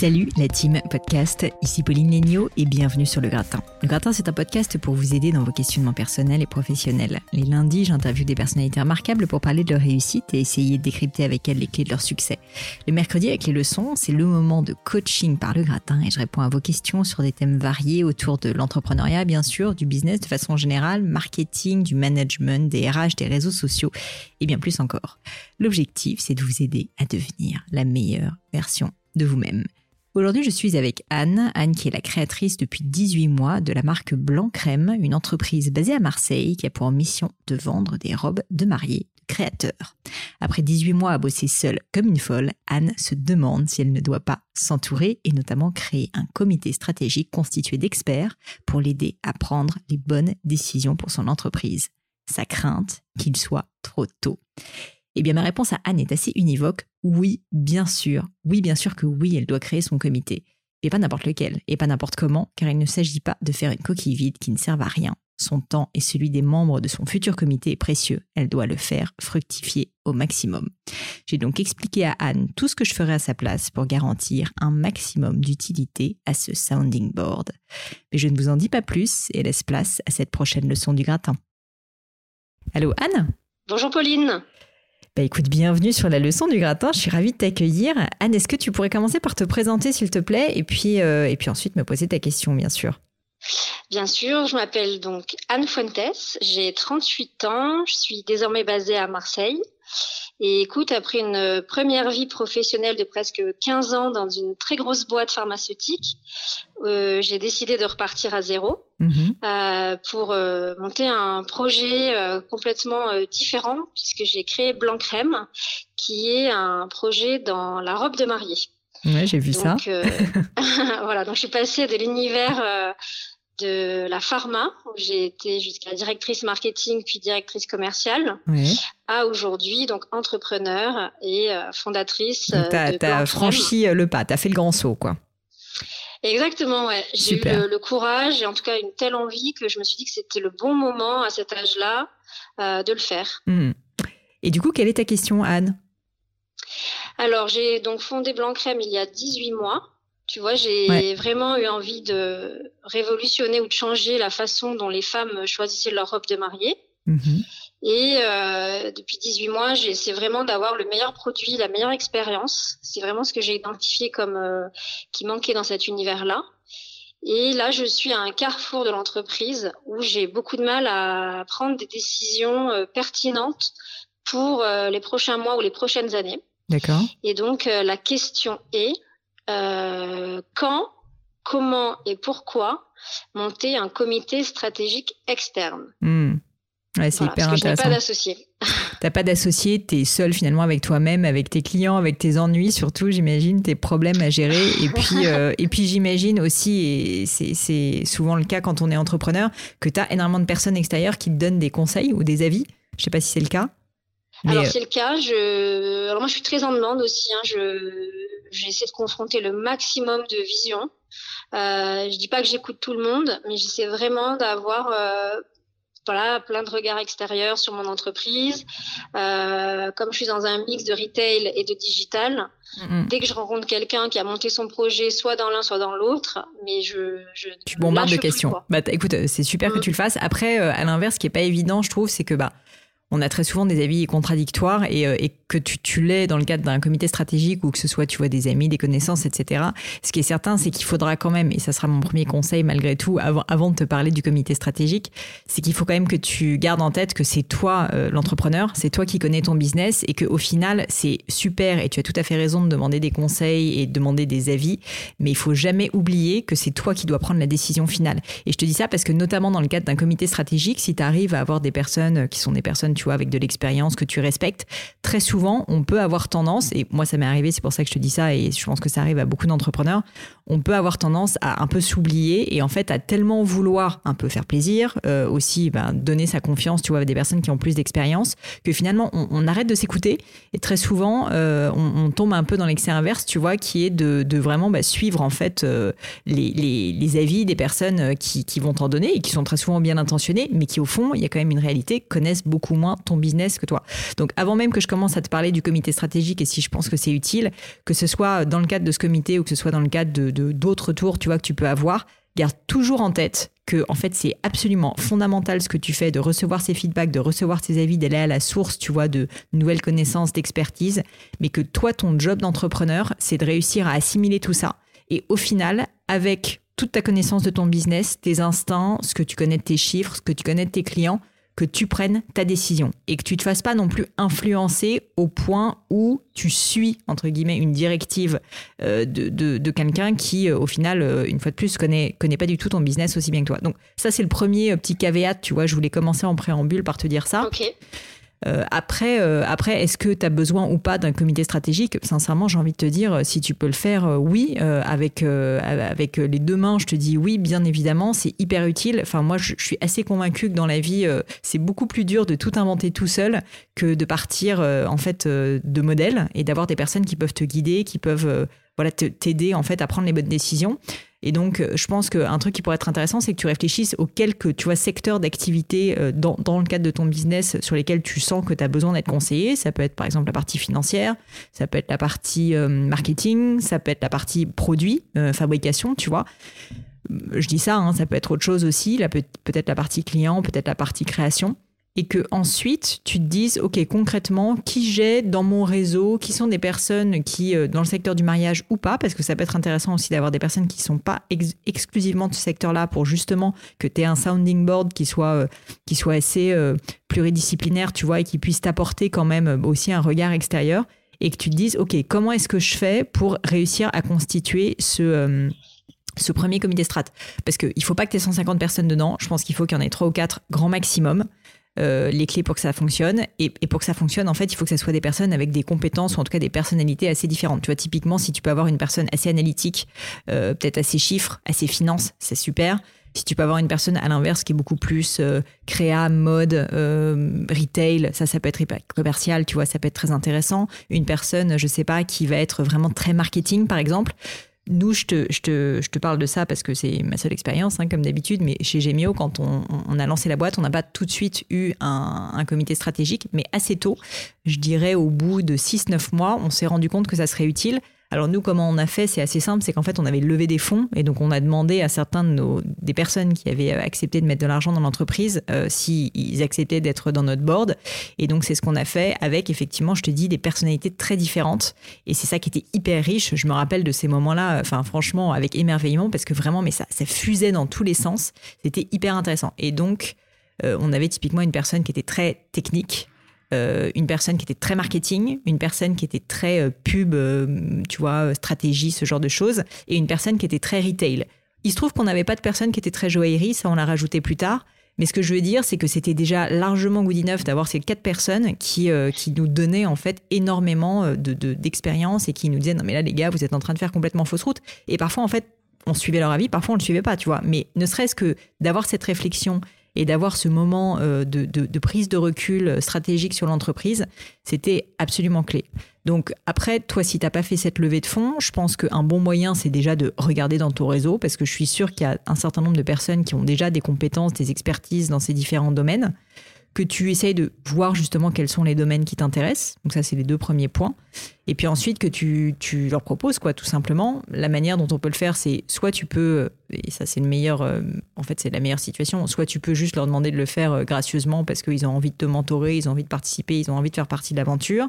Salut la team podcast, ici Pauline Léniaud et bienvenue sur Le Gratin. Le Gratin c'est un podcast pour vous aider dans vos questionnements personnels et professionnels. Les lundis j'interviewe des personnalités remarquables pour parler de leur réussite et essayer de décrypter avec elles les clés de leur succès. Le mercredi avec les leçons c'est le moment de coaching par Le Gratin et je réponds à vos questions sur des thèmes variés autour de l'entrepreneuriat bien sûr, du business de façon générale, marketing, du management, des RH, des réseaux sociaux et bien plus encore. L'objectif c'est de vous aider à devenir la meilleure version de vous-même. Aujourd'hui, je suis avec Anne, Anne qui est la créatrice depuis 18 mois de la marque Blanc Crème, une entreprise basée à Marseille qui a pour mission de vendre des robes de mariée de créateurs. Après 18 mois à bosser seule comme une folle, Anne se demande si elle ne doit pas s'entourer et notamment créer un comité stratégique constitué d'experts pour l'aider à prendre les bonnes décisions pour son entreprise. Sa crainte qu'il soit trop tôt. Eh bien, ma réponse à Anne est assez univoque. Oui, bien sûr. Oui, bien sûr que oui, elle doit créer son comité. Et pas n'importe lequel, et pas n'importe comment, car il ne s'agit pas de faire une coquille vide qui ne serve à rien. Son temps et celui des membres de son futur comité est précieux. Elle doit le faire fructifier au maximum. J'ai donc expliqué à Anne tout ce que je ferais à sa place pour garantir un maximum d'utilité à ce sounding board. Mais je ne vous en dis pas plus et laisse place à cette prochaine leçon du gratin. Allô Anne? Bonjour Pauline bah bienvenue sur la leçon du gratin. Je suis ravie de t'accueillir. Anne, est-ce que tu pourrais commencer par te présenter, s'il te plaît, et puis, euh, et puis ensuite me poser ta question, bien sûr? Bien sûr, je m'appelle donc Anne Fuentes, j'ai 38 ans, je suis désormais basée à Marseille. Et écoute, après une première vie professionnelle de presque 15 ans dans une très grosse boîte pharmaceutique, euh, j'ai décidé de repartir à zéro mhm. euh, pour euh, monter un projet euh, complètement euh, différent puisque j'ai créé Blanc Crème, qui est un projet dans la robe de mariée. Ouais, j'ai vu donc, ça. voilà, donc je suis passée de l'univers de la pharma, où j'ai été jusqu'à directrice marketing puis directrice commerciale, à aujourd'hui donc entrepreneur et euh, fondatrice. Tu as, franchi euh, le pas, tu as fait le grand saut quoi. Exactement, ouais. J'ai eu le, courage et en tout cas une telle envie que je me suis dit que c'était le bon moment à cet âge-là euh, de le faire. Mmh. Et du coup, quelle est ta question, Anne? Alors, j'ai donc fondé Blanc Crème il y a 18 mois. Tu vois, j'ai vraiment eu envie de révolutionner ou de changer la façon dont les femmes choisissaient leur robe de mariée. Mhm. Et euh, depuis 18 mois, j'essaie vraiment d'avoir le meilleur produit, la meilleure expérience. C'est vraiment ce que j'ai identifié comme euh, qui manquait dans cet univers-là. Et là, je suis à un carrefour de l'entreprise où j'ai beaucoup de mal à prendre des décisions euh, pertinentes pour les prochains mois ou les prochaines années. D'accord. Et donc, la question est, euh, quand, comment et pourquoi monter un comité stratégique externe. Hmm. c'est hyper intéressant. n'ai pas d'associé. T'as pas d'associé, tu es seul finalement avec toi-même, avec tes clients, avec tes ennuis surtout, j'imagine, tes problèmes à gérer. Et puis, euh, et puis j'imagine aussi, et c'est souvent le cas quand on est entrepreneur, que tu as énormément de personnes extérieures qui te donnent des conseils ou des avis. Je sais pas si c'est le cas. Alors c'est le cas. Je... Alors moi je suis très en demande aussi. Hein. Je j'essaie de confronter le maximum de visions. Euh, je dis pas que j'écoute tout le monde, mais j'essaie vraiment d'avoir euh, voilà, plein de regards extérieurs sur mon entreprise. Euh, comme je suis dans un mix de retail et de digital, dès que je rencontre quelqu'un qui a monté son projet soit dans l'un, soit dans l'autre, mais je, je tu bombardes de questions. bah, écoute, c'est super que mm. tu le fasses. Après, euh, à l'inverse, ce qui est pas évident, je trouve, c'est que bah on a très souvent des avis contradictoires et, euh, que tu, l'es dans le cadre d'un comité stratégique ou que ce soit, tu vois, des amis, des connaissances, etc. Ce qui est certain, c'est qu'il faudra quand même, et ça sera mon premier conseil malgré tout, avant, avant de te parler du comité stratégique, c'est qu'il faut quand même que tu gardes en tête que c'est toi euh, l'entrepreneur, c'est toi qui connais ton business et qu'au final, c'est super et tu as tout à fait raison de demander des conseils et de demander des avis, mais il faut jamais oublier que c'est toi qui dois prendre la décision finale. Et je te dis ça parce que notamment dans le cadre d'un comité stratégique, si tu arrives à avoir des personnes qui sont des personnes, tu vois, avec de l'expérience que tu respectes, très souvent, on peut avoir tendance, et moi ça m'est arrivé, c'est pour ça que je te dis ça, et je pense que ça arrive à beaucoup d'entrepreneurs, on peut avoir tendance à un peu s'oublier et en fait à tellement vouloir un peu faire plaisir, euh, aussi ben, donner sa confiance, tu vois, à des personnes qui ont plus d'expérience, que finalement on, arrête de s'écouter et très souvent euh, on, tombe un peu dans l'excès inverse, tu vois, qui est de, vraiment bah, suivre en fait euh, les, avis des personnes qui vont t'en donner et qui sont très souvent bien intentionnées, mais qui au fond, il y a quand même une réalité, connaissent beaucoup moins ton business que toi. Donc avant même que je commence à te parler du comité stratégique et si je pense que c'est utile, que ce soit dans le cadre de ce comité ou que ce soit dans le cadre de, d'autres tours, tu vois, que tu peux avoir, garde toujours en tête que en fait c'est absolument fondamental ce que tu fais de recevoir ces feedbacks, de recevoir ces avis, d'aller à la source, tu vois, de nouvelles connaissances, d'expertise, mais que toi ton job d'entrepreneur, c'est de réussir à assimiler tout ça et au final avec toute ta connaissance de ton business, tes instincts, ce que tu connais de tes chiffres, ce que tu connais de tes clients, que tu prennes ta décision et que tu te fasses pas non plus influencer au point où tu suis entre guillemets une directive euh, de, de, quelqu'un qui euh, au final euh, une fois de plus connaît connaît pas du tout ton business aussi bien que toi. Donc ça c'est le premier petit caveat, tu vois, je voulais commencer en préambule par te dire ça. OK. Euh, après, euh, après est-ce que tu as besoin ou pas d'un comité stratégique? Sincèrement, j'ai envie de te dire, si tu peux le faire, euh, oui. avec, avec les deux mains, je te dis oui, bien évidemment, c'est hyper utile. Enfin, moi, je, suis assez convaincue que dans la vie, c'est beaucoup plus dur de tout inventer tout seul que de partir en fait de modèles et d'avoir des personnes qui peuvent te guider, qui peuvent voilà t'aider en fait à prendre les bonnes décisions. Et donc, euh, je pense qu'un truc qui pourrait être intéressant, c'est que tu réfléchisses aux quelques tu vois, secteurs d'activité euh, dans, dans, le cadre de ton business sur lesquels tu sens que tu as besoin d'être conseillé. Ça peut être par exemple la partie financière, ça peut être la partie euh, marketing, ça peut être la partie produit, fabrication, tu vois. Je dis ça, hein, ça peut être autre chose aussi, peut-être la partie client, peut-être la partie création et que ensuite tu te dises ok concrètement qui j'ai dans mon réseau qui sont des personnes qui euh, dans le secteur du mariage ou pas parce que ça peut être intéressant aussi d'avoir des personnes qui sont pas exclusivement de ce secteur-là pour justement que tu aies un sounding board qui soit euh, qui soit assez euh, pluridisciplinaire tu vois et qui puisse t'apporter quand même aussi un regard extérieur et que tu te dises ok comment est-ce que je fais pour réussir à constituer ce ce premier comité strat? Parce qu'il ne faut pas que tu aies 150 personnes dedans. Je pense qu'il faut qu'il y en ait 3 ou 4 grand maximum. Euh, les clés pour que ça fonctionne. Et, pour que ça fonctionne, en fait, il faut que ça soit des personnes avec des compétences ou en tout cas des personnalités assez différentes. Tu vois, typiquement, si tu peux avoir une personne assez analytique, euh, peut-être assez chiffres, assez finance, c'est super. Si tu peux avoir une personne à l'inverse qui est beaucoup plus euh, créa, mode, retail, ça, ça peut être commercial, tu vois, ça peut être très intéressant. Une personne, je sais pas, qui va être vraiment très marketing, par exemple nous, je te, je, te, je te, parle de ça parce que c'est ma seule expérience, hein, comme d'habitude, mais chez Gemio, quand on, on, a lancé la boîte, on n'a pas tout de suite eu un, un, comité stratégique, mais assez tôt, je dirais au bout de 6-9 mois, on s'est rendu compte que ça serait utile alors nous, comment on a fait C'est assez simple, c'est qu'en fait, on avait levé des fonds et donc on a demandé à certains de nos des personnes qui avaient euh, accepté de mettre de l'argent dans l'entreprise euh, s'ils acceptaient d'être dans notre board. Et donc c'est ce qu'on a fait avec effectivement, je te dis, des personnalités très différentes. Et c'est ça qui était hyper riche. Je me rappelle de ces moments-là, euh, enfin franchement, avec émerveillement parce que vraiment, mais ça, ça fusait dans tous les sens. C'était hyper intéressant. Et donc on avait typiquement une personne qui était très technique, euh, une personne qui était très marketing, une personne qui était très euh, pub, euh, tu vois, stratégie, ce genre de choses, et une personne qui était très retail. Il se trouve qu'on n'avait pas de personne qui était très joaillerie, ça on l'a rajouté plus tard. Mais ce que je veux dire, c'est que c'était déjà largement good enough d'avoir ces quatre personnes qui, qui nous donnaient en fait énormément de, d'expérience et qui nous disaient non mais là les gars vous êtes en train de faire complètement fausse route. Et parfois en fait on suivait leur avis, parfois on le suivait pas, tu vois. Mais ne serait-ce que d'avoir cette réflexion et d'avoir ce moment de, de, prise de recul stratégique sur l'entreprise, c'était absolument clé. Donc après, toi, si tu n'as pas fait cette levée de fonds, je pense qu'un bon moyen, c'est déjà de regarder dans ton réseau, parce que je suis sûre qu'il y a un certain nombre de personnes qui ont déjà des compétences, des expertises dans ces différents domaines que tu essayes de voir justement quels sont les domaines qui t'intéressent. Donc ça, c'est les deux premiers points. Et puis ensuite, que tu, tu, leur proposes, quoi, tout simplement. La manière dont on peut le faire, c'est soit tu peux, et ça c'est le meilleur, euh, en fait c'est la meilleure situation, soit tu peux juste leur demander de le faire euh, gracieusement parce qu'ils ont envie de te mentorer, ils ont envie de participer, ils ont envie de faire partie de l'aventure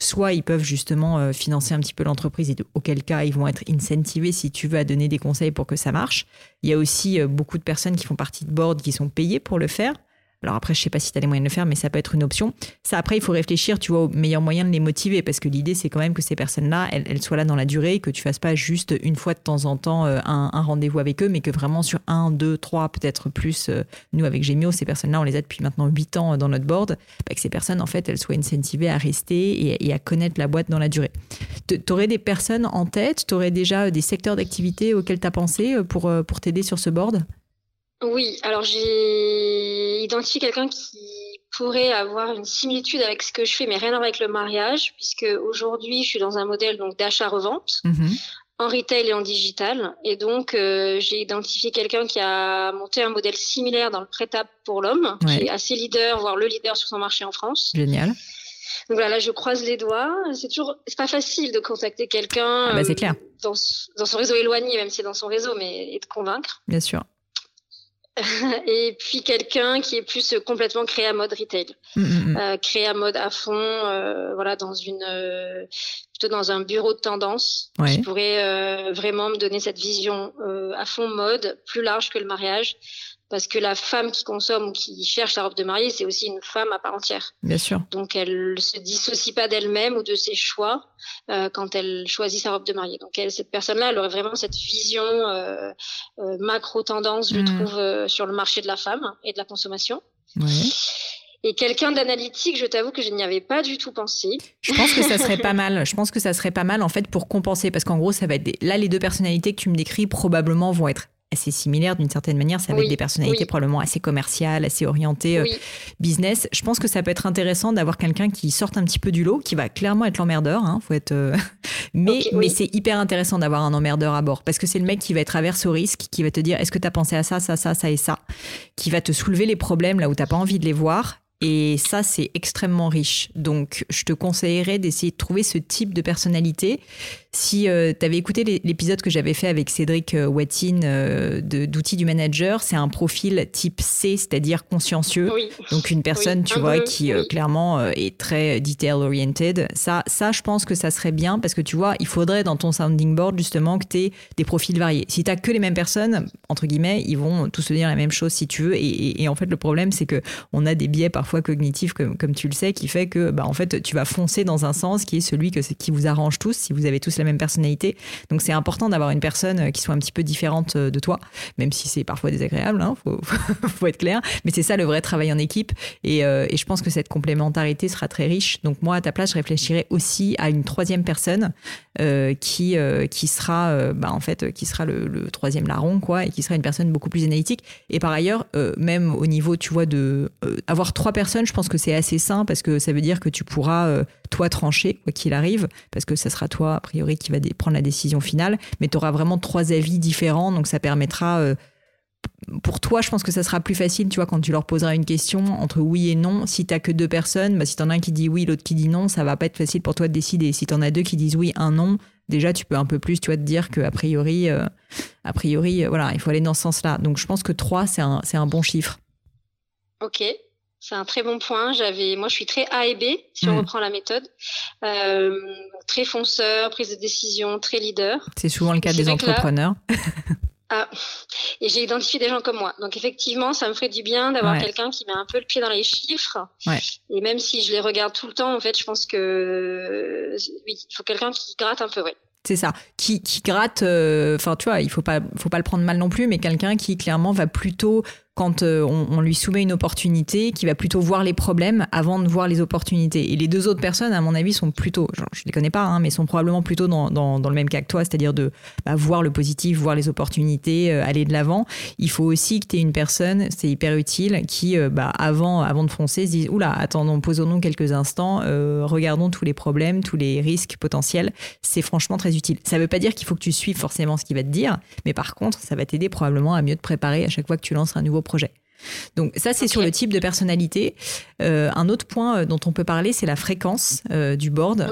soit ils peuvent justement euh, financer un petit peu l'entreprise et auquel cas ils vont être incentivés si tu veux à donner des conseils pour que ça marche. Il y a aussi beaucoup de personnes qui font partie de board qui sont payées pour le faire. Alors après, je sais pas si tu as les moyens de le faire, mais ça peut être une option. Ça, après, il faut réfléchir, tu vois, au meilleur moyen de les motiver, parce que l'idée, c'est quand même que ces personnes-là, elles, soient là dans la durée, que tu fasses pas juste une fois de temps en temps euh, un, rendez-vous avec eux, mais que vraiment sur un, deux, trois, peut-être plus, euh, nous, avec Gemio, ces personnes-là, on les a depuis maintenant huit ans dans notre board, bah, que ces personnes, en fait, elles soient incentivées à rester et, à connaître la boîte dans la durée. Tu aurais des personnes en tête, tu aurais déjà des secteurs d'activité auxquels tu as pensé euh, pour, pour t'aider sur ce board? Oui, alors j'ai identifié quelqu'un qui pourrait avoir une similitude avec ce que je fais, mais rien à voir avec le mariage, puisque aujourd'hui je suis dans un modèle donc d'achat-revente. Mhm. en retail et en digital. Et donc, euh, j'ai identifié quelqu'un qui a monté un modèle similaire dans le prêt-à pour l'homme, qui est assez leader, voire le leader sur son marché en France. Génial. Donc voilà, là, je croise les doigts. C'est toujours, c'est pas facile de contacter quelqu'un ah bah. Euh, dans, dans, son réseau éloigné, même si c'est dans son réseau, mais et de convaincre. Bien sûr. et puis quelqu'un qui est plus complètement créé à mode retail, mm, mm, mm. Euh, créé à mode à fond, euh, voilà, dans une euh, plutôt dans un bureau de tendance qui pourrait vraiment me donner cette vision à fond mode, plus large que le mariage, parce que la femme qui consomme ou qui cherche sa robe de mariée, c'est aussi une femme à part entière. Bien sûr. Donc elle se dissocie pas d'elle-même ou de ses choix euh, quand elle choisit sa robe de mariée. Donc elle, cette personne-là, elle aurait vraiment cette vision euh, euh, macro tendance, je mm. trouve, sur le marché de la femme et de la consommation. Oui. Et quelqu'un d'analytique, je t'avoue que je n'y avais pas du tout pensé. Je pense que ça serait pas mal. Je pense que ça serait pas mal en fait pour compenser, parce qu'en gros, ça va être là les deux personnalités que tu me décris probablement vont être assez similaires d'une certaine manière. C'est avec des personnalités probablement assez commerciales, assez orientées euh, business. Je pense que ça peut être intéressant d'avoir quelqu'un qui sorte un petit peu du lot, qui va clairement être l'emmerdeur. Hein, faut être. Euh, mais mais c'est hyper intéressant d'avoir un emmerdeur à bord parce que c'est le mec qui va être averse au risque, qui va te dire est-ce que tu as pensé à ça, ça, ça, ça et ça, qui va te soulever les problèmes là où t'as pas envie de les voir et ça, c'est extrêmement riche. Donc, je te conseillerais d'essayer de trouver ce type de personnalité. Si euh, tu avais écouté l'épisode que j'avais fait avec Cédric euh, Wattin euh, d'Outils du Manager, c'est un profil type C, c'est-à-dire consciencieux. Donc, une personne, tu vois, qui clairement est très detail-oriented. Ça, ça, je pense que ça serait bien parce que tu vois, il faudrait dans ton sounding board justement que tu aies des profils variés. Si tu que les mêmes personnes, entre guillemets, ils vont tous se dire la même chose si tu veux. Et, et en fait, le problème, c'est que on a des biais parfois fois cognitif, comme, comme tu le sais, qui fait que bah, en fait, tu vas foncer dans un sens qui est celui que, qui vous arrange tous, si vous avez tous la même personnalité. Donc c'est important d'avoir une personne euh, qui soit un petit peu différente euh, de toi, même si c'est parfois désagréable, hein, faut, être clair. Mais c'est ça le vrai travail en équipe. Et, euh, et, je pense que cette complémentarité sera très riche. Donc moi, à ta place, je réfléchirais aussi à une troisième personne qui, qui sera, bah, en fait, qui sera le, le, troisième larron, quoi, et qui sera une personne beaucoup plus analytique. Et par ailleurs, même au niveau, tu vois, de avoir trois personnes, je pense que c'est assez sain parce que ça veut dire que tu pourras, toi, trancher, quoi qu'il arrive, parce que ça sera toi, a priori, qui va prendre la décision finale. Mais tu auras vraiment trois avis différents, donc ça permettra. Euh, pour toi, je pense que ça sera plus facile, tu vois, quand tu leur poseras une question entre oui et non. Si tu que deux personnes, bah, si tu en as un qui dit oui, l'autre qui dit non, ça va pas être facile pour toi de décider. Si tu en as deux qui disent oui, un non, déjà tu peux un peu plus, tu vois, te dire que a priori, euh, a priori, voilà, il faut aller dans ce sens-là. Donc je pense que trois, c'est un, un bon chiffre. Ok. C'est un très bon point. J'avais, moi, je suis très A et B si on hmm. reprend la méthode. Euh, très fonceur, prise de décision, très leader. C'est souvent le cas des entrepreneurs. ah, et j'ai identifié des gens comme moi. Donc effectivement, ça me ferait du bien d'avoir quelqu'un qui met un peu le pied dans les chiffres. Ouais. Et même si je les regarde tout le temps, en fait, je pense que oui, il faut quelqu'un qui gratte un peu, ouais. C'est ça, qui, qui gratte. Euh, enfin, tu vois, il faut pas, faut pas le prendre mal non plus, mais quelqu'un qui clairement va plutôt quand euh, on, lui soumet une opportunité, qui va plutôt voir les problèmes avant de voir les opportunités. Et les deux autres personnes, à mon avis, sont plutôt, je les connais pas, hein, mais sont probablement plutôt dans, le même cas que toi, c'est-à-dire de bah, voir le positif, voir les opportunités, euh, aller de l'avant. Il faut aussi que tu aies une personne, c'est hyper utile, qui, euh, bah, avant, de foncer, se dise, oula, attendons, posons-nous quelques instants, regardons tous les problèmes, tous les risques potentiels. C'est franchement très utile. Ça ne veut pas dire qu'il faut que tu suives forcément ce qu'il va te dire, mais par contre, ça va t'aider probablement à mieux te préparer à chaque fois que tu lances un nouveau projet. Donc ça, c'est sur le type de personnalité. Euh, un autre point euh, dont on peut parler, c'est la fréquence euh, du board.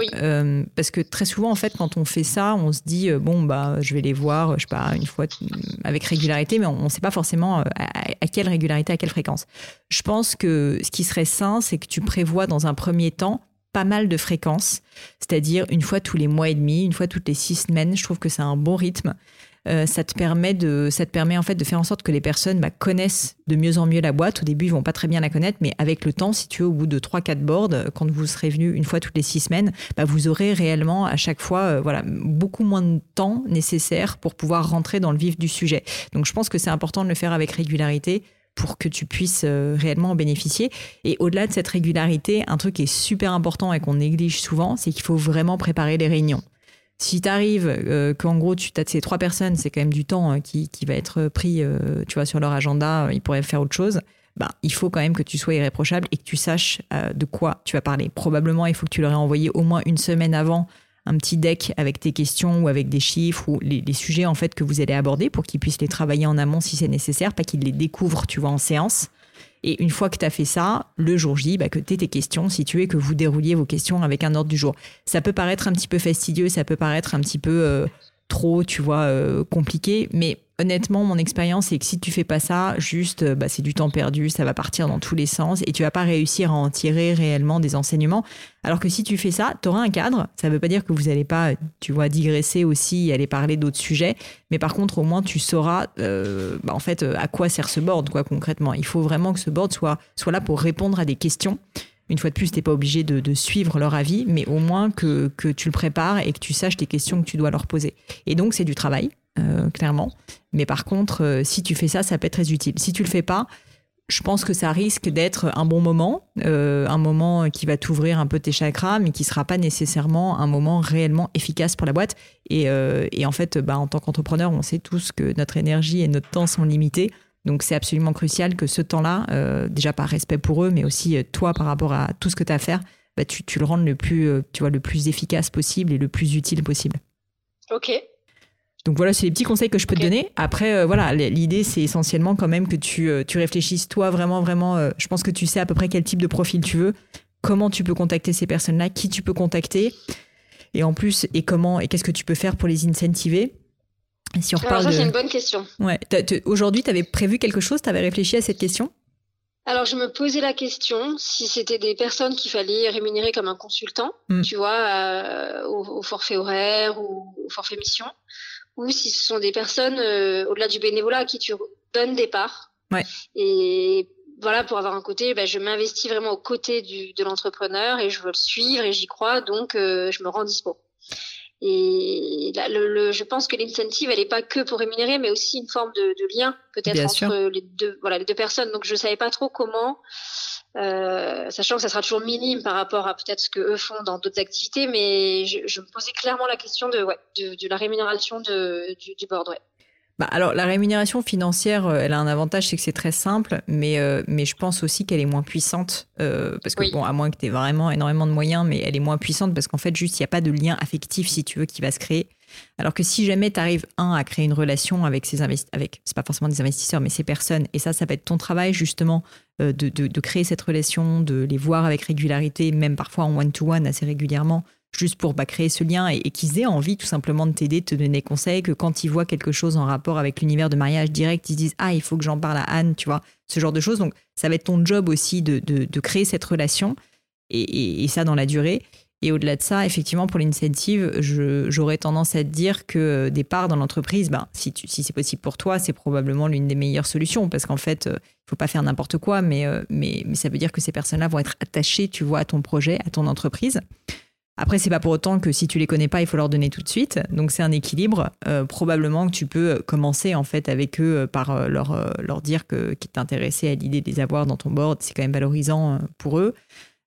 parce que très souvent, en fait, quand on fait ça, on se dit, bon, bah, je vais les voir, je sais pas, une fois avec régularité, mais on ne sait pas forcément à, quelle régularité, à quelle fréquence. Je pense que ce qui serait sain, c'est que tu prévois dans un premier temps pas mal de fréquences, c'est-à-dire une fois tous les mois et demi, une fois toutes les six semaines. Je trouve que c'est un bon rythme. Euh, ça te permet de, ça te permet en fait de faire en sorte que les personnes bah, connaissent de mieux en mieux la boîte. Au début, ils vont pas très bien la connaître, mais avec le temps, si tu veux, au bout de 3-4 boards, quand vous serez venu une fois toutes les 6 semaines, bah, vous aurez réellement à chaque fois, euh, voilà, beaucoup moins de temps nécessaire pour pouvoir rentrer dans le vif du sujet. Donc, je pense que c'est important de le faire avec régularité pour que tu puisses euh, réellement en bénéficier. Et au-delà de cette régularité, un truc qui est super important et qu'on néglige souvent, c'est qu'il faut vraiment préparer les réunions. Si tu arrives euh, qu'en gros tu as ces trois personnes, c'est quand même du temps hein, qui, va être pris euh, tu vois, sur leur agenda, ils pourraient faire autre chose. Bah, il faut quand même que tu sois irréprochable et que tu saches euh, de quoi tu vas parler. Probablement, il faut que tu leur aies envoyé au moins une semaine avant un petit deck avec tes questions ou avec des chiffres ou les, les sujets en fait que vous allez aborder pour qu'ils puissent les travailler en amont si c'est nécessaire, pas qu'ils les découvrent, tu vois, en séance. Et une fois que tu as fait ça, le jour J, bah, que tu aies tes questions si tu es que vous dérouliez vos questions avec un ordre du jour. Ça peut paraître un petit peu fastidieux, ça peut paraître un petit peu euh, trop, tu vois, euh, compliqué, mais honnêtement, mon expérience, c'est que si tu fais pas ça, juste, euh, bah, c'est du temps perdu, ça va partir dans tous les sens et tu vas pas réussir à en tirer réellement des enseignements. Alors que si tu fais ça, tu auras un cadre. Ça veut pas dire que vous n'allez pas, tu vois, digresser aussi et aller parler d'autres sujets. Mais par contre, au moins, tu sauras, euh, bah, en fait, à quoi sert ce board, quoi, concrètement. Il faut vraiment que ce board soit, soit là pour répondre à des questions. Une fois de plus, tu n'es pas obligé de, suivre leur avis, mais au moins que, tu le prépares et que tu saches tes questions que tu dois leur poser. Et donc, c'est du travail. Euh, clairement. Mais par contre, euh, si tu fais ça, ça peut être très utile. Si tu le fais pas, je pense que ça risque d'être un bon moment, euh, un moment qui va t'ouvrir un peu tes chakras, mais qui sera pas nécessairement un moment réellement efficace pour la boîte. Et, en fait, bah, en tant qu'entrepreneur, on sait tous que notre énergie et notre temps sont limités. Donc c'est absolument crucial que ce temps-là, déjà par respect pour eux, mais aussi toi par rapport à tout ce que tu as à faire, bah, tu, tu, le rendes le plus, tu vois, le plus efficace possible et le plus utile possible. Ok, donc voilà, c'est les petits conseils que je peux te donner. Après, euh, voilà, l'idée, c'est essentiellement quand même que tu, euh, tu réfléchisses, toi, vraiment, vraiment. Euh, je pense que tu sais à peu près quel type de profil tu veux, comment tu peux contacter ces personnes-là, qui tu peux contacter, et en plus, et comment, et qu'est-ce que tu peux faire pour les incentiver. Si on Alors ça, c'est une bonne question. Ouais. Aujourd'hui, tu avais prévu quelque chose Tu avais réfléchi à cette question? Alors, je me posais la question si c'était des personnes qu'il fallait rémunérer comme un consultant, hmm. tu vois, au, forfait horaire ou au forfait mission ou si ce sont des personnes euh, au-delà du bénévolat à qui tu donnes des parts. Ouais. Et voilà, pour avoir un côté, ben, je m'investis vraiment aux côtés du, de l'entrepreneur et je veux le suivre et j'y crois, donc euh, je me rends dispo. Et là, le, je pense que l'incentive, elle n'est pas que pour rémunérer, mais aussi une forme de, de lien peut-être entre les deux, voilà, les deux personnes. Donc je savais pas trop comment euh, sachant que ça sera toujours minime par rapport à peut-être ce que eux font dans d'autres activités, mais je, me posais clairement la question de, ouais, de, la rémunération de, du, du, board. Ouais. Bah alors la rémunération financière, euh, elle a un avantage, c'est que c'est très simple, mais, euh, mais je pense aussi qu'elle est moins puissante, parce que bon, à moins que tu aies vraiment énormément de moyens, mais elle est moins puissante parce qu'en fait, juste, il n'y a pas de lien affectif, si tu veux, qui va se créer. Alors que si jamais tu arrives, un, à créer une relation avec ces investisseurs, avec, c'est pas forcément des investisseurs, mais ces personnes, et ça, ça va être ton travail justement euh, de, créer cette relation, de les voir avec régularité, même parfois en one-to-one assez régulièrement, juste pour bah, créer ce lien et, qu'ils aient envie tout simplement de t'aider, de te donner conseil, que quand ils voient quelque chose en rapport avec l'univers de mariage direct, ils disent Ah, il faut que j'en parle à Anne, tu vois, ce genre de choses. Donc, ça va être ton job aussi de, créer cette relation et ça dans la durée. Et au-delà de ça, effectivement, pour l'incentive, j'aurais tendance à te dire que des parts dans l'entreprise, ben, si, si c'est possible pour toi, c'est probablement l'une des meilleures solutions parce qu'en fait, il euh, ne faut pas faire n'importe quoi, mais, euh, mais, mais ça veut dire que ces personnes-là vont être attachées, tu vois, à ton projet, à ton entreprise. Après, c'est pas pour autant que si tu les connais pas, il faut leur donner tout de suite. Donc c'est un équilibre. Euh, probablement que tu peux commencer en fait avec eux euh, par euh, leur, leur dire que qu'ils t'intéressait à l'idée de les avoir dans ton board. C'est quand même valorisant pour eux.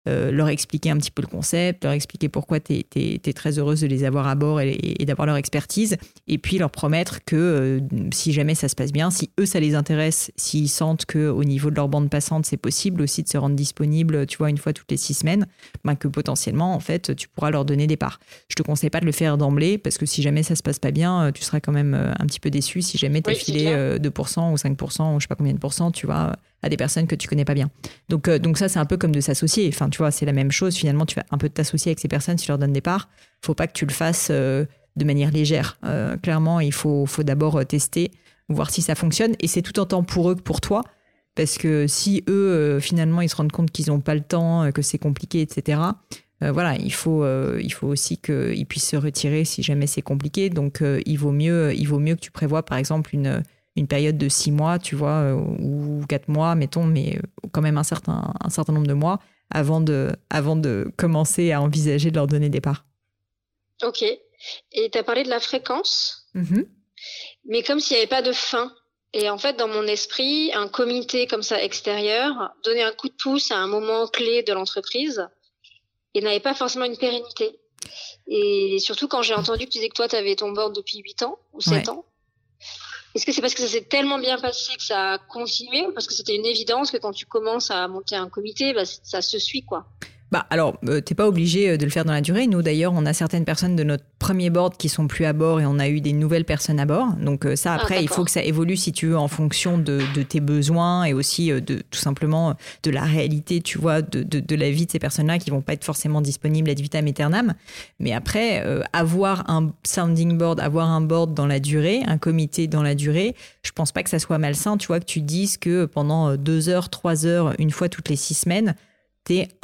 Euh, leur expliquer un petit peu le concept, leur expliquer pourquoi tu es, très heureuse de les avoir à bord et, d'avoir leur expertise, et puis leur promettre que euh, si jamais ça se passe bien, si eux ça les intéresse, s'ils sentent qu'au niveau de leur bande passante c'est possible aussi de se rendre disponible, tu vois, une fois toutes les six semaines, ben que potentiellement en fait tu pourras leur donner des parts. Je te conseille pas de le faire d'emblée parce que si jamais ça se passe pas bien, euh, tu seras quand même un petit peu déçu si jamais tu as filé 2% ou 5% ou je sais pas combien de pourcents, tu vois à des personnes que tu connais pas bien. Donc, euh, donc ça, c'est un peu comme de s'associer. Enfin, tu vois, c'est la même chose. Finalement, tu vas un peu t'associer avec ces personnes, tu leur donnes des parts. Faut pas que tu le fasses euh, de manière légère. Euh, clairement, il faut, faut d'abord tester, voir si ça fonctionne. Et c'est tout autant pour eux que pour toi. Parce que si eux, finalement, ils se rendent compte qu'ils n'ont pas le temps, que c'est compliqué, etc., voilà, il faut, il faut aussi qu'ils puissent se retirer si jamais c'est compliqué. Donc, il, vaut mieux, il vaut mieux que tu prévois, par exemple, une une période de six mois, tu vois, euh, ou quatre mois, mettons, mais euh, quand même un certain, un certain nombre de mois avant de, avant de commencer à envisager de leur donner des parts. Ok. Et tu as parlé de la fréquence, mm-hmm. mais comme s'il n'y avait pas de fin. Et en fait, dans mon esprit, un comité comme ça extérieur donner un coup de pouce à un moment clé de l'entreprise et n'avait pas forcément une pérennité. Et surtout quand j'ai entendu que tu disais que toi, tu avais ton board depuis 8 ans ou 7 ans. Est-ce que c'est parce que ça s'est tellement bien passé que ça a continué parce que c'était une évidence que quand tu commences à monter un comité, bah, ça se suit quoi? Bah alors, euh, t'es pas obligé euh, de le faire dans la durée. Nous d'ailleurs, on a certaines personnes de notre premier board qui sont plus à bord et on a eu des nouvelles personnes à bord. Donc euh, ça, ah, après, il faut que ça évolue si tu veux en fonction de, tes besoins et aussi de tout simplement de la réalité, tu vois, de, de, la vie de ces personnes-là qui vont pas être forcément disponibles à vitam aeternam. Mais après, avoir un sounding board, avoir un board dans la durée, un comité dans la durée, je pense pas que ça soit malsain. Tu vois que tu dises que pendant deux heures, trois heures, une fois toutes les six semaines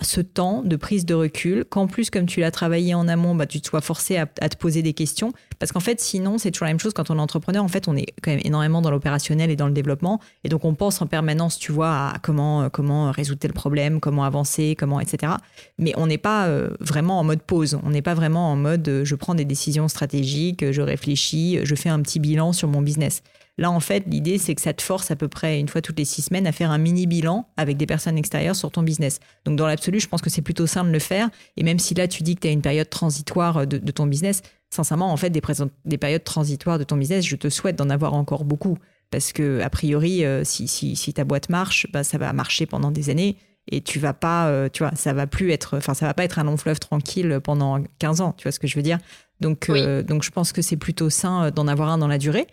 ce temps de prise de recul, qu'en plus, comme tu l'as travaillé en amont, bah, tu te sois forcé à, te poser des questions. Parce qu'en fait, sinon, c'est toujours la même chose quand on est entrepreneur. En fait, on est quand même énormément dans l'opérationnel et dans le développement. Et donc, on pense en permanence, tu vois, à comment, comment résoudre tel problème, comment avancer, comment, etc. Mais on n'est pas euh, vraiment en mode pause. On n'est pas vraiment en mode euh, je prends des décisions stratégiques, je réfléchis, je fais un petit bilan sur mon business. Là, en fait, l'idée, c'est que ça te force à peu près une fois toutes les six semaines à faire un mini bilan avec des personnes extérieures sur ton business. Donc, dans l'absolu, je pense que c'est plutôt simple de le faire. Et même si là, tu dis que tu as une période transitoire de, ton business, sincèrement, en fait, des, des, périodes transitoires de ton business, je te souhaite d'en avoir encore beaucoup. Parce que, a priori, euh, si, si, ta boîte marche, bah, ça va marcher pendant des années et tu vas pas, euh, tu vois, ça va plus être, enfin, ça va pas être un long fleuve tranquille pendant 15 ans, tu vois ce que je veux dire? Donc, euh, donc je pense que c'est plutôt sain d'en avoir un dans la durée.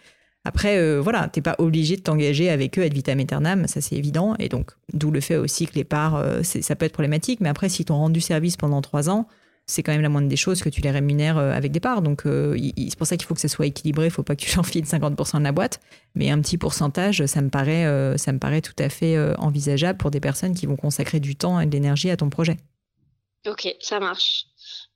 Après, euh, voilà, t'es pas obligé de t'engager avec eux ad vitam aeternam, ça c'est évident. Et donc, d'où le fait aussi que les parts, euh, ça peut être problématique. Mais après, si t'ont rendu service pendant trois ans, c'est quand même la moindre des choses que tu les rémunères euh, avec des parts. Donc, c'est pour ça qu'il faut que ça soit équilibré. Il faut pas que tu enfiles 50% de la boîte. Mais un petit pourcentage, ça me paraît, ça me paraît tout à fait envisageable pour des personnes qui vont consacrer du temps et de l'énergie à ton projet. Ok, ça marche.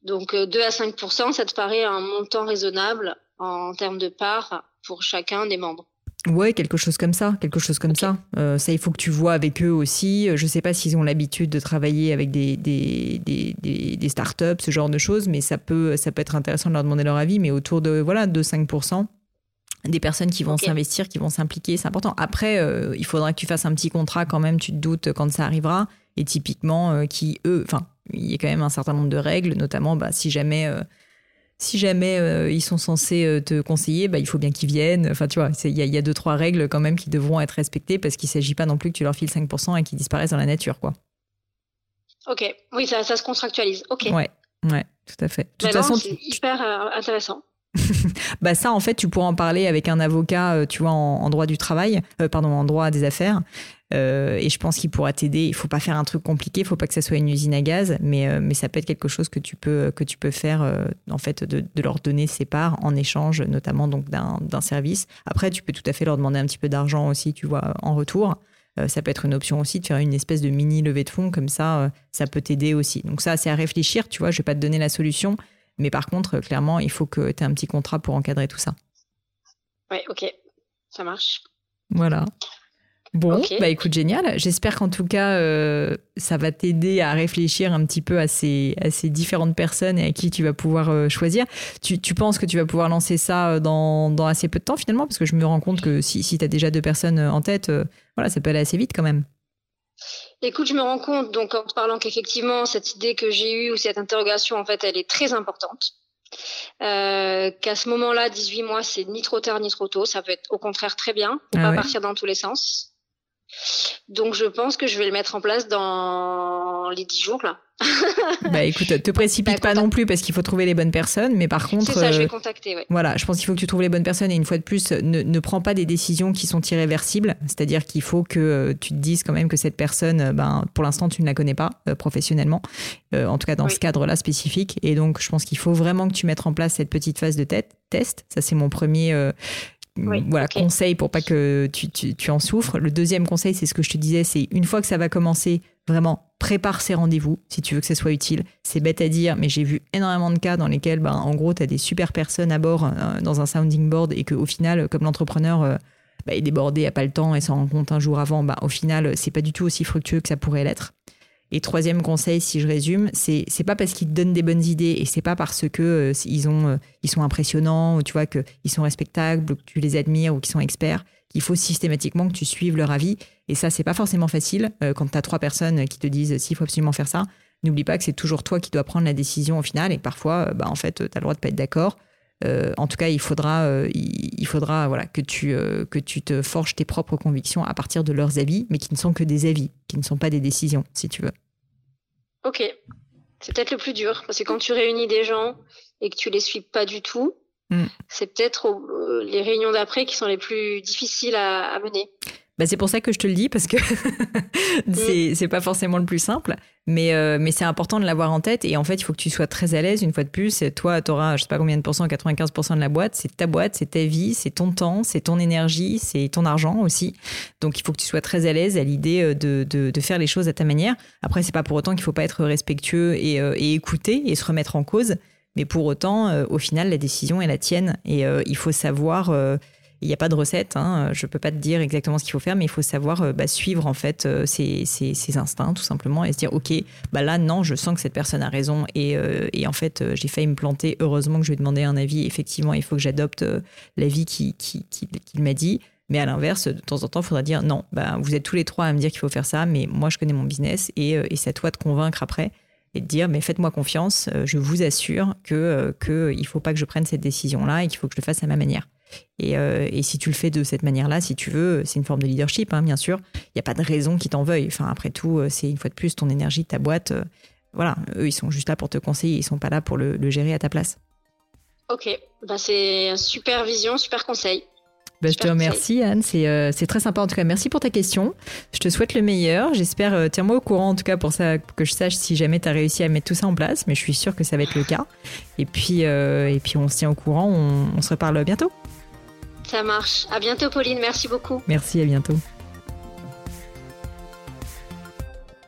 Donc, 2 à 5%, ça te paraît un montant raisonnable en termes de parts pour chacun des membres. Ouais, quelque chose comme ça, quelque chose comme ça. Euh, ça, il faut que tu vois avec eux aussi. Je sais pas s'ils ont l'habitude de travailler avec des, des, des, des, startups, ce genre de choses, mais ça peut, ça peut être intéressant de leur demander leur avis, mais autour de, voilà, de 5% des personnes qui vont s'investir, qui vont s'impliquer, c'est important. Après, euh, il faudra que tu fasses un petit contrat quand même, tu te doutes quand ça arrivera. Et typiquement, euh, qui, eux, enfin, il y a quand même un certain nombre de règles, notamment bah, si jamais si jamais euh, ils sont censés euh, te conseiller, bah, il faut bien qu'ils viennent. Enfin, tu vois, il y, a deux, trois règles quand même qui devront être respectées parce qu'il ne s'agit pas non plus que tu leur files 5% et qu'ils disparaissent dans la nature, quoi. Ok, oui, ça, se contractualise. Ok. Ouais, ouais, tout à fait. De toute bah façon, c'est hyper euh, intéressant. bah ça, en fait, tu pourras en parler avec un avocat, tu vois, en, droit du travail, pardon, en droit des affaires. Euh, et je pense qu'il pourra t'aider. Il faut pas faire un truc compliqué, il faut pas que ça soit une usine à gaz, mais, euh, mais ça peut être quelque chose que tu peux, que tu peux faire, euh, en fait, de, de, leur donner ses parts en échange, notamment donc d'un service. Après, tu peux tout à fait leur demander un petit peu d'argent aussi, tu vois, en retour. ça peut être une option aussi de faire une espèce de mini levée de fonds, comme ça, ça peut t'aider aussi. Donc ça, c'est à réfléchir, tu vois, je vais pas te donner la solution, mais par contre, clairement, il faut que tu aies un petit contrat pour encadrer tout ça. Ouais, ok, ça marche. Voilà. Bon, bah écoute, génial. J'espère qu'en tout cas, euh, ça va t'aider à réfléchir un petit peu à ces, à ces différentes personnes et à qui tu vas pouvoir euh, choisir. Tu, tu, penses que tu vas pouvoir lancer ça euh, dans, dans, assez peu de temps finalement? Parce que je me rends compte que si, si tu as déjà deux personnes en tête, voilà, ça peut aller assez vite quand même. Écoute, je me rends compte, donc en te parlant qu'effectivement, cette idée que j'ai eue ou cette interrogation, en fait, elle est très importante. Euh, qu'à ce moment-là, 18 mois, c'est ni trop tard ni trop tôt. Ça peut être au contraire très bien. Ah pas partir dans tous les sens. Donc je pense que je vais le mettre en place dans les 10 jours là. bah écoute, te précipite bah, pas non plus parce qu'il faut trouver les bonnes personnes, mais par contre. C'est ça, je vais euh, contacter, ouais. Voilà, je pense qu'il faut que tu trouves les bonnes personnes et une fois de plus, ne, ne prends pas des décisions qui sont irréversibles. C'est-à-dire qu'il faut que euh, tu te dises quand même que cette personne, euh, ben, pour l'instant, tu ne la connais pas professionnellement, en tout cas dans ce cadre-là spécifique. Et donc, je pense qu'il faut vraiment que tu mettes en place cette petite phase de tête, test. Ça, c'est mon premier voilà, conseil pour pas que tu, tu, en souffres. Le deuxième conseil, c'est ce que je te disais, c'est une fois que ça va commencer, vraiment, prépare ces rendez-vous si tu veux que ça soit utile. C'est bête à dire, mais j'ai vu énormément de cas dans lesquels, ben, en gros, tu as des super personnes à bord euh, dans un sounding board et qu'au final, comme l'entrepreneur euh, bah, est débordé, n'a pas le temps et s'en rend compte un jour avant, bah, au final, c'est pas du tout aussi fructueux que ça pourrait l'être. Et troisième conseil, si je résume, c'est c'est pas parce qu'ils te donnent des bonnes idées et c'est pas parce que euh, ils ont euh, ils sont impressionnants ou tu vois que ils sont respectables ou que tu les admires ou qu'ils sont experts qu'il faut systématiquement que tu suives leur avis. Et ça, c'est pas forcément facile euh, quand tu as trois personnes qui te disent s'il faut absolument faire ça. N'oublie pas que c'est toujours toi qui dois prendre la décision au final et que parfois, bah, en fait, tu as le droit de pas être d'accord. En tout cas, il faudra, il, faudra voilà, que, tu, que tu te forges tes propres convictions à partir de leurs avis, mais qui ne sont que des avis, qui ne sont pas des décisions, si tu veux. Ok. C'est peut-être le plus dur, parce que quand tu réunis des gens et que tu les suis pas du tout, mm. c'est peut-être euh, les réunions d'après qui sont les plus difficiles à mener. Bah, c'est pour ça que je te le dis parce que c'est c'est pas forcément le plus simple, mais euh, mais c'est important de l'avoir en tête et en fait il faut que tu sois très à l'aise une fois de plus. Toi, tu auras je sais pas combien de pourcents, 95% de la boîte, c'est ta boîte, c'est ta vie, c'est ton temps, c'est ton énergie, c'est ton argent aussi. Donc il faut que tu sois très à l'aise à l'idée euh, de, de, de, faire les choses à ta manière. Après c'est pas pour autant qu'il faut pas être respectueux et, euh, et écouter et se remettre en cause. Mais pour autant, au final, la décision est la tienne et il faut savoir il n'y a pas de recette. Hein. Je ne peux pas te dire exactement ce qu'il faut faire, mais il faut savoir euh, bah, suivre en fait euh, ses, instincts tout simplement et se dire ok, bah là non, je sens que cette personne a raison et, euh, en fait j'ai failli me planter. Heureusement que je lui ai demandé un avis. Effectivement, il faut que j'adopte l'avis qu'il qui, m'a dit. Mais à l'inverse, de temps en temps, il faudra dire non, bah, vous êtes tous les trois à me dire qu'il faut faire ça, mais moi je connais mon business et, et c'est à toi de convaincre après et de dire mais faites-moi confiance, je vous assure que qu'il ne faut pas que je prenne cette décision-là et qu'il faut que je le fasse à ma manière. Euh, et, si tu le fais de cette manière-là, si tu veux, c'est une forme de leadership, hein, bien sûr. Il n'y a pas de raison qu'ils t'en veuillent. Enfin, après tout, euh, c'est une fois de plus ton énergie, ta boîte. Euh, voilà, eux, ils sont juste là pour te conseiller. Ils sont pas là pour le, gérer à ta place. Ok, bah, c'est super vision, super conseil. Bah, je te remercie, Anne. C'est très sympa en tout cas. Merci pour ta question. Je te souhaite le meilleur. J'espère, tiens-moi au courant en tout cas pour ça, que je sache si jamais tu as réussi à mettre tout ça en place. Mais je suis sûre que ça va être le cas. Et puis, et puis on se tient au courant. on se reparle bientôt. Ça marche. À bientôt, Pauline. Merci beaucoup. Merci, à bientôt.